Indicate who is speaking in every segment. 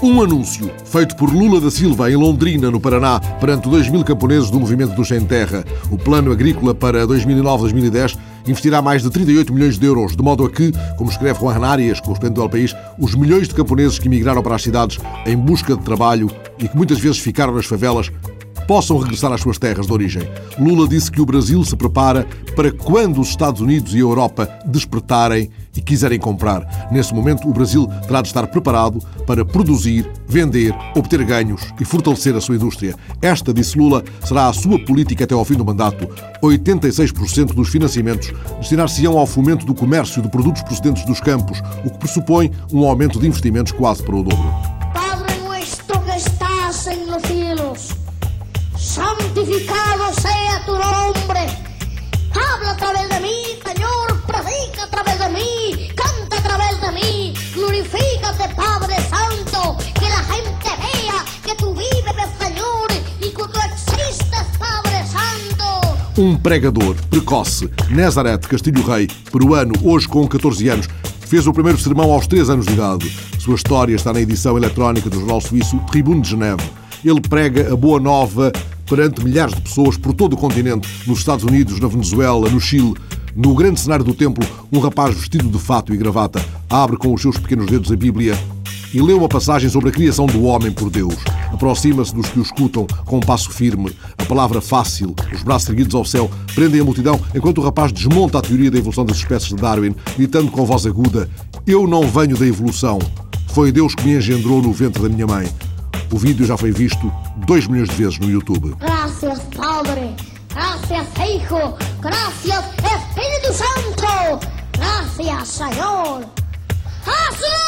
Speaker 1: Um anúncio feito por Lula da Silva em Londrina, no Paraná, perante 2 mil camponeses do movimento do Sem Terra. O plano agrícola para 2009-2010 investirá mais de 38 milhões de euros, de modo a que, como escreve Juan Arias, correspondente ao país, os milhões de camponeses que emigraram para as cidades em busca de trabalho e que muitas vezes ficaram nas favelas possam regressar às suas terras de origem. Lula disse que o Brasil se prepara para quando os Estados Unidos e a Europa despertarem e quiserem comprar. Nesse momento, o Brasil terá de estar preparado para produzir, vender, obter ganhos e fortalecer a sua indústria. Esta, disse Lula, será a sua política até ao fim do mandato. 86% dos financiamentos destinar-se-ão ao fomento do comércio de produtos procedentes dos campos, o que pressupõe um aumento de investimentos quase para o dobro.
Speaker 2: Padre nuestro que estás en los cielos santificado sea tu nombre.
Speaker 1: Um pregador precoce, Nazareth Castilho Rei, peruano, hoje com 14 anos, fez o primeiro sermão aos 3 anos de idade. Sua história está na edição eletrónica do jornal suíço Tribune de Geneve. Ele prega a boa nova perante milhares de pessoas por todo o continente, nos Estados Unidos, na Venezuela, no Chile. No grande cenário do templo, um rapaz vestido de fato e gravata abre com os seus pequenos dedos a Bíblia e lê uma passagem sobre a criação do homem por Deus. Aproxima-se dos que o escutam com um passo firme, a palavra fácil, os braços erguidos ao céu, prendem a multidão enquanto o rapaz desmonta a teoria da evolução das espécies de Darwin, gritando com voz aguda: Eu não venho da evolução. Foi Deus que me engendrou no ventre da minha mãe. O vídeo já foi visto 2 milhões de vezes no YouTube.
Speaker 2: Gracias, Padre. Gracias, Hijo. Gracias, Espíritu Santo. Gracias, Señor. ¡A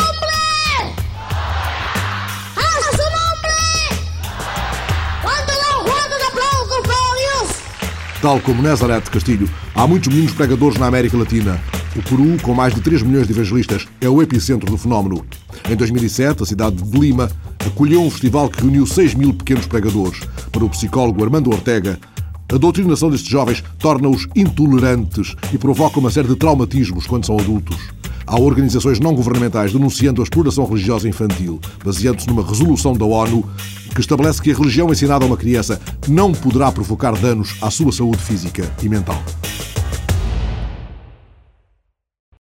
Speaker 1: Tal como Nazareth Castilho, há muitos meninos pregadores na América Latina. O Peru, com mais de 3 milhões de evangelistas, é o epicentro do fenómeno. Em 2007, a cidade de Lima acolheu um festival que reuniu 6 mil pequenos pregadores. Para o psicólogo Armando Ortega, a doutrinação destes jovens torna-os intolerantes e provoca uma série de traumatismos quando são adultos. Há organizações não governamentais denunciando a exploração religiosa infantil, baseando-se numa resolução da ONU que estabelece que a religião ensinada a uma criança não poderá provocar danos à sua saúde física e mental.